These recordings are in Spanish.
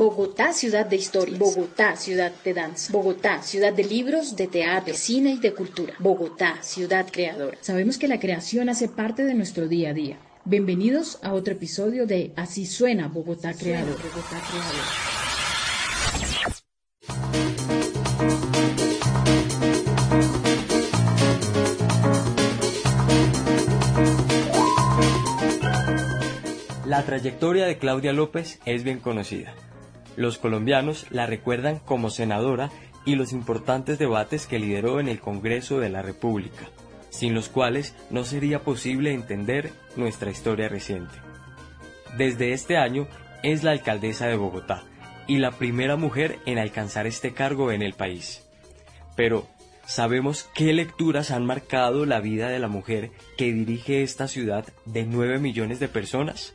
Bogotá, ciudad de historias. Bogotá, ciudad de danza. Bogotá, ciudad de libros, de teatro, de cine y de cultura. Bogotá, ciudad creadora. Sabemos que la creación hace parte de nuestro día a día. Bienvenidos a otro episodio de Así suena Bogotá Creador. Bogotá Creador. La trayectoria de Claudia López es bien conocida. Los colombianos la recuerdan como senadora y los importantes debates que lideró en el Congreso de la República, sin los cuales no sería posible entender nuestra historia reciente. Desde este año es la alcaldesa de Bogotá y la primera mujer en alcanzar este cargo en el país. Pero, ¿sabemos qué lecturas han marcado la vida de la mujer que dirige esta ciudad de 9 millones de personas?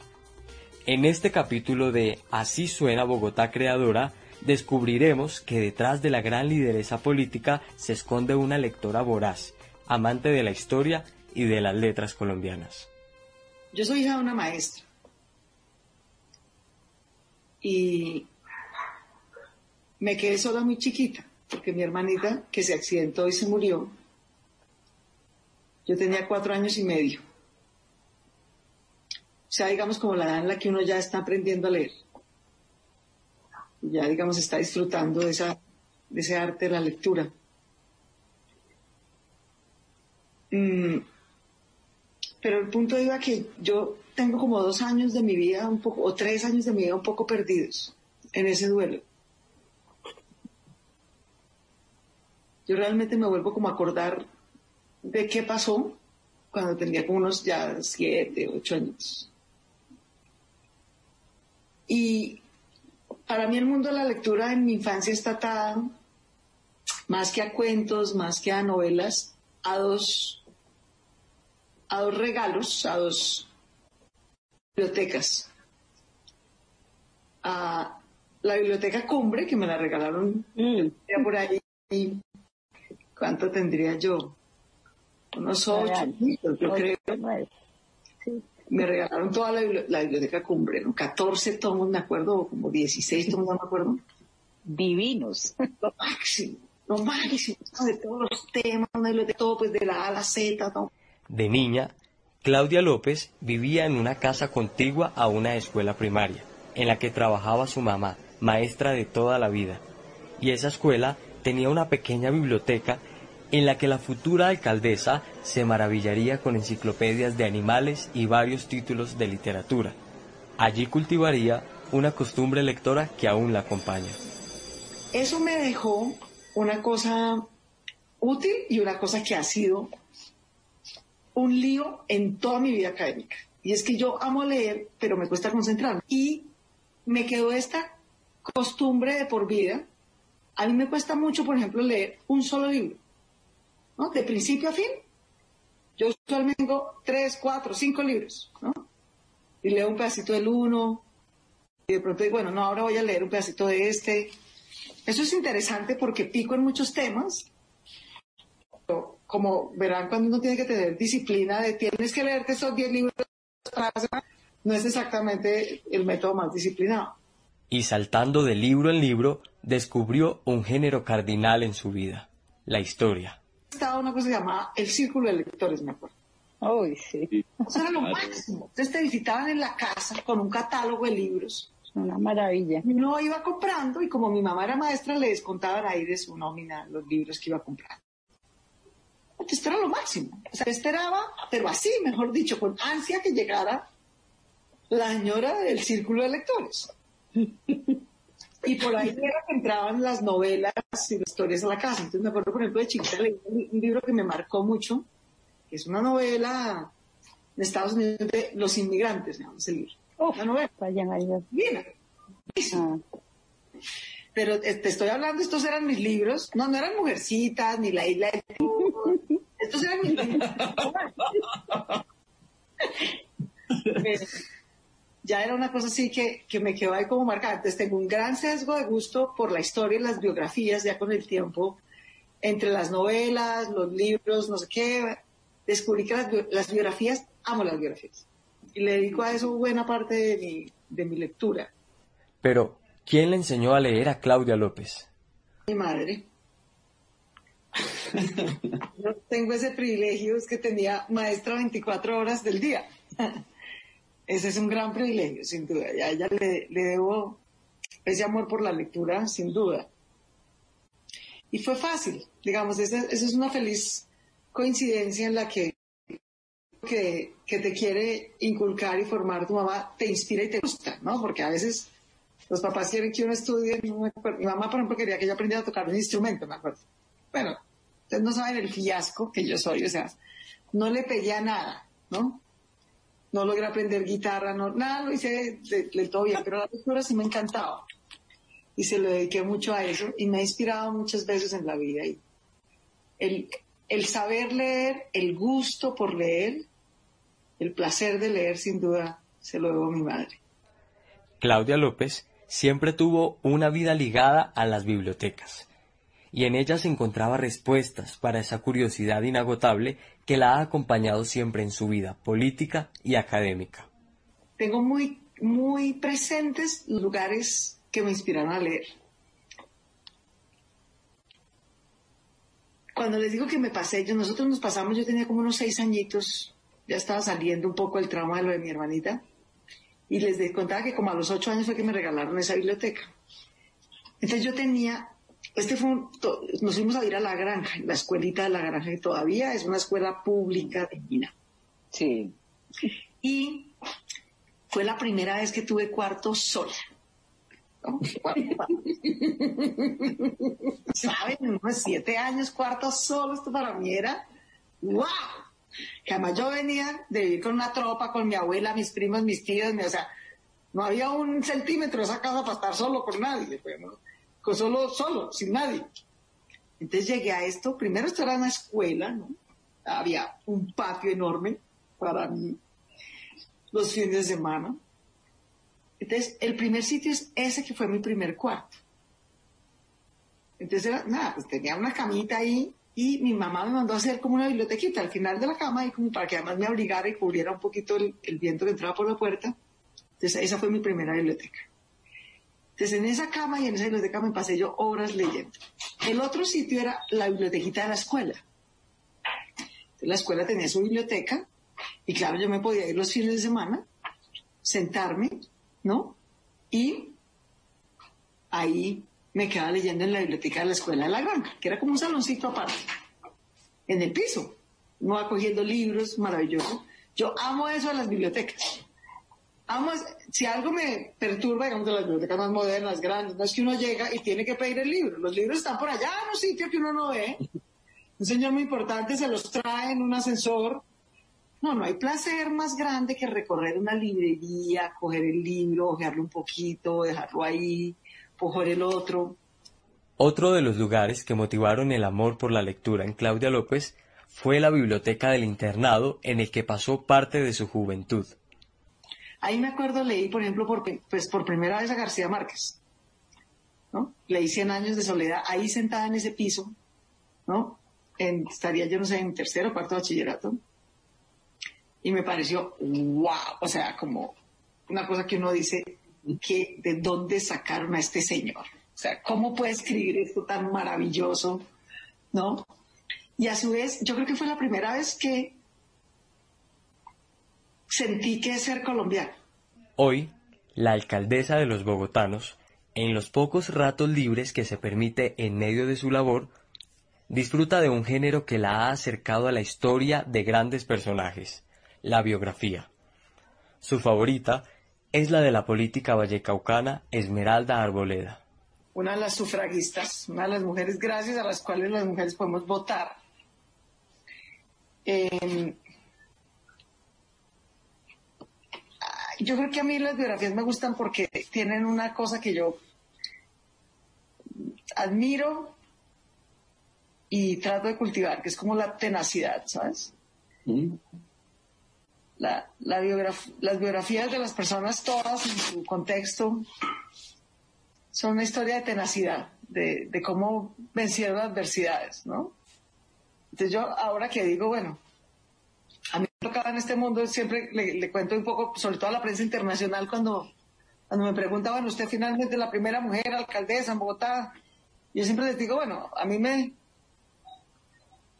En este capítulo de Así suena Bogotá Creadora, descubriremos que detrás de la gran lideresa política se esconde una lectora voraz, amante de la historia y de las letras colombianas. Yo soy hija de una maestra y me quedé sola muy chiquita porque mi hermanita que se accidentó y se murió, yo tenía cuatro años y medio sea, digamos, como la edad en la que uno ya está aprendiendo a leer. Ya, digamos, está disfrutando de, esa, de ese arte de la lectura. Mm, pero el punto iba que yo tengo como dos años de mi vida, un poco, o tres años de mi vida un poco perdidos en ese duelo. Yo realmente me vuelvo como a acordar de qué pasó cuando tenía como unos ya siete, ocho años. Y para mí el mundo de la lectura en mi infancia está atado, más que a cuentos, más que a novelas, a dos, a dos regalos, a dos bibliotecas. A la biblioteca Cumbre, que me la regalaron mm. por ahí. ¿Cuánto tendría yo? Unos ocho, yo creo me regalaron toda la, biblioteca Cumbre, ¿no? 14 tomos, me acuerdo, como 16 tomos, no me acuerdo. Divinos. Lo máximo, lo máximo, de todos los temas, de todo, pues de la A a la Z, ¿no? De niña, Claudia López vivía en una casa contigua a una escuela primaria, en la que trabajaba su mamá, maestra de toda la vida. Y esa escuela tenía una pequeña biblioteca en la que la futura alcaldesa se maravillaría con enciclopedias de animales y varios títulos de literatura. Allí cultivaría una costumbre lectora que aún la acompaña. Eso me dejó una cosa útil y una cosa que ha sido un lío en toda mi vida académica. Y es que yo amo leer, pero me cuesta concentrarme. Y me quedó esta costumbre de por vida. A mí me cuesta mucho, por ejemplo, leer un solo libro. ¿No? De principio a fin. Yo usualmente tengo tres, cuatro, cinco libros, ¿no? Y leo un pedacito del uno, y de pronto digo, bueno, no, ahora voy a leer un pedacito de este. Eso es interesante porque pico en muchos temas. Como verán, cuando uno tiene que tener disciplina de tienes que leerte esos diez libros no es exactamente el método más disciplinado. Y saltando de libro en libro, descubrió un género cardinal en su vida, la historia estaba una cosa llamada el círculo de lectores, me acuerdo. Uy, sí. Eso era lo máximo. Entonces te visitaban en la casa con un catálogo de libros. Una maravilla. Y uno iba comprando y como mi mamá era maestra, le descontaban ahí de su nómina los libros que iba a comprar. Entonces esto era lo máximo. O sea, esperaba, pero así, mejor dicho, con ansia que llegara la señora del círculo de lectores. Y por ahí era que entraban las novelas y las historias a la casa. Entonces me acuerdo, por ejemplo, de chiquita leí un libro que me marcó mucho, que es una novela de Estados Unidos de Los Inmigrantes, me ese libro. Oh, una novela. Bien. Ah. Pero eh, te estoy hablando, estos eran mis libros. No, no eran Mujercitas, ni La Isla de... estos eran mis libros. ya era una cosa así que, que, me quedó ahí como marcada. Entonces tengo un gran sesgo de gusto por la historia y las biografías ya con el tiempo, entre las novelas, los libros, no sé qué. Descubrí que las, biografías, amo las biografías. Y le dedico a eso buena parte de mi, de mi lectura. Pero, ¿Quién le enseñó a leer a Claudia López? Mi madre. Yo tengo ese privilegio, es que tenía maestra 24 horas del día. Ese es un gran privilegio, sin duda. Y a ella le, debo ese amor por la lectura, sin duda. Y fue fácil, digamos, esa, es una feliz coincidencia en la que, que, que te quiere inculcar y formar tu mamá, te inspira y te gusta, ¿no? Porque a veces los papás quieren que uno estudie. Mi mamá, por ejemplo, quería que yo aprendiera a tocar un instrumento, me acuerdo. Bueno, ustedes no saben el fiasco que yo soy, o sea, no le pedía nada, ¿no? No logré aprender guitarra, no, nada, lo hice de, de todo bien, pero la lectura sí me encantaba. Y se lo dediqué mucho a eso y me ha inspirado muchas veces en la vida. Y el, el saber leer, el gusto por leer, el placer de leer, sin duda, se lo debo a mi madre. Claudia López siempre tuvo una vida ligada a las bibliotecas, y en ellas encontraba respuestas para esa curiosidad inagotable que la ha acompañado siempre en su vida política y académica. Tengo muy, muy presentes lugares que me inspiraron a leer. Cuando les digo que me pasé, yo, nosotros nos pasamos, yo tenía como unos seis añitos, ya estaba saliendo un poco el trauma de lo de mi hermanita, y les contaba que como a los ocho años fue que me regalaron esa biblioteca. Entonces yo tenía, este fue un- to- nos fuimos a ir a la granja, la escuelita de la granja, que todavía es una escuela pública de Mina. Sí. Y fue la primera vez que tuve cuarto sola. ¿Saben? Unos siete años, cuarto solo, esto para mí era ¡wow! Que además yo venía de vivir con una tropa, con mi abuela, mis primos, mis tíos, mi- o sea, no había un centímetro de esa casa para estar solo con nadie, pues, ¿no? Con solo, solo, sin nadie. Entonces llegué a esto, primero esto era una escuela, ¿no? Había un patio enorme para mí los fines de semana. Entonces, el primer sitio es ese que fue mi primer cuarto. Entonces, era, nada, pues tenía una camita ahí y mi mamá me mandó a hacer como una bibliotequita al final de la cama y como para que además me abrigara y cubriera un poquito el, el viento que entraba por la puerta. Entonces, esa fue mi primera biblioteca. Entonces, en esa cama y en esa biblioteca me pasé yo horas leyendo. El otro sitio era la bibliotequita de la escuela. Entonces, la escuela tenía su biblioteca y claro, yo me podía ir los fines de semana, sentarme, ¿no? Y ahí me quedaba leyendo en la biblioteca de la escuela de la granja, que era como un saloncito aparte, en el piso. No va cogiendo libros, maravilloso. Yo amo eso de las bibliotecas. Si algo me perturba, digamos, de las bibliotecas más modernas, grandes, no es que uno llega y tiene que pedir el libro. Los libros están por allá en un sitio que uno no ve. Un señor muy importante se los trae en un ascensor. No, no hay placer más grande que recorrer una librería, coger el libro, ojearlo un poquito, dejarlo ahí, coger el otro. Otro de los lugares que motivaron el amor por la lectura en Claudia López fue la biblioteca del internado en el que pasó parte de su juventud. Ahí me acuerdo, leí, por ejemplo, por, pues, por primera vez a García Márquez. ¿no? Leí Cien años de soledad, ahí sentada en ese piso, ¿no? Estaría, yo no sé, en tercero o cuarto bachillerato. Y me pareció, wow, o sea, como una cosa que uno dice, ¿de dónde sacaron a este señor? O sea, ¿cómo puede escribir esto tan maravilloso? ¿No? Y a su vez, yo creo que fue la primera vez que sentí que es ser colombiano. Hoy, la alcaldesa de los bogotanos, en los pocos ratos libres que se permite en medio de su labor, disfruta de un género que la ha acercado a la historia de grandes personajes, la biografía. Su favorita es la de la política vallecaucana Esmeralda Arboleda. una de las sufragistas, una de las mujeres gracias a las cuales las mujeres podemos votar. Eh, ah, yo creo que a mí las biografías me gustan porque tienen una cosa que yo admiro y trato de cultivar, que es como la tenacidad, ¿sabes? La, la biograf- las biografías de las personas todas en su contexto son una historia de tenacidad, de, de cómo vencieron adversidades, ¿no? Entonces yo ahora que digo, bueno, en este mundo, siempre le, le cuento un poco, sobre todo a la prensa internacional, cuando Cuando me preguntaban, usted finalmente la primera mujer alcaldesa en Bogotá, yo siempre les digo, bueno, a mí me,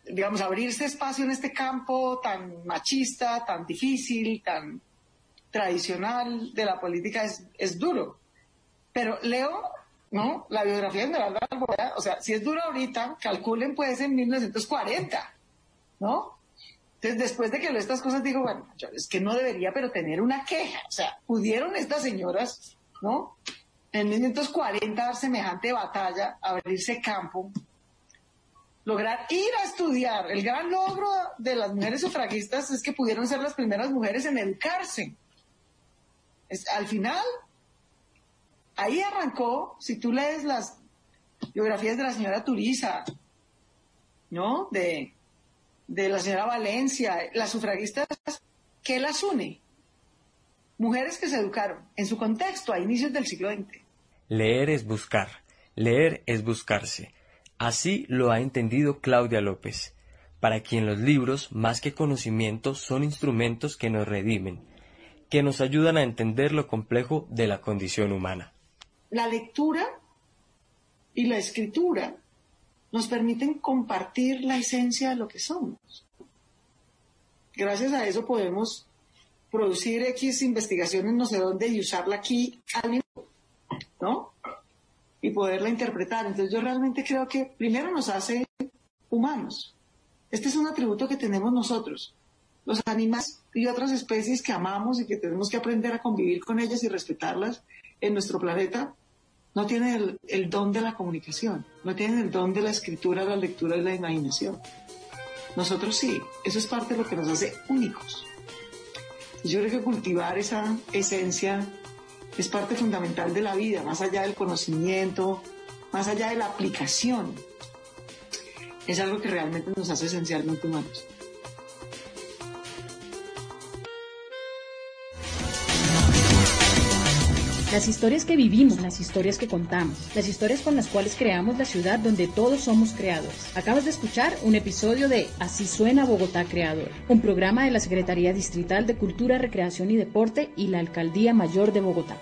digamos, abrirse espacio en este campo tan machista, tan difícil, tan tradicional de la política es, es duro. Pero leo, ¿no? La biografía de Alborada, o sea, si es duro ahorita, calculen pues en 1940, ¿no? Después de que leo estas cosas, digo, bueno, yo, es que no debería, pero tener una queja. O sea, pudieron estas señoras, ¿no? En 1940 dar semejante batalla, abrirse campo, lograr ir a estudiar. El gran logro de las mujeres sufragistas es que pudieron ser las primeras mujeres en educarse. Al final, ahí arrancó, si tú lees las biografías de la señora Turiza, ¿no? De, de la señora Valencia, las sufragistas, ¿qué las une? Mujeres que se educaron en su contexto a inicios del siglo XX. Leer es buscar, leer es buscarse. Así lo ha entendido Claudia López, para quien los libros, más que conocimientos, son instrumentos que nos redimen, que nos ayudan a entender lo complejo de la condición humana. La lectura y la escritura nos permiten compartir la esencia de lo que somos. Gracias a eso podemos producir X investigaciones no sé dónde y usarla aquí ¿no? Y poderla interpretar. Entonces yo realmente creo que primero nos hace humanos. Este es un atributo que tenemos nosotros, los animales y otras especies que amamos y que tenemos que aprender a convivir con ellas y respetarlas en nuestro planeta, no tienen el, don de la comunicación, no tienen el don de la escritura, la lectura y la imaginación. Nosotros sí, eso es parte de lo que nos hace únicos. Yo creo que cultivar esa esencia es parte fundamental de la vida, más allá del conocimiento, más allá de la aplicación. Es algo que realmente nos hace esencialmente humanos. Las historias que vivimos, las historias que contamos, las historias con las cuales creamos la ciudad donde todos somos creadores. Acabas de escuchar un episodio de Así suena Bogotá Creador, un programa de la Secretaría Distrital de Cultura, Recreación y Deporte y la Alcaldía Mayor de Bogotá.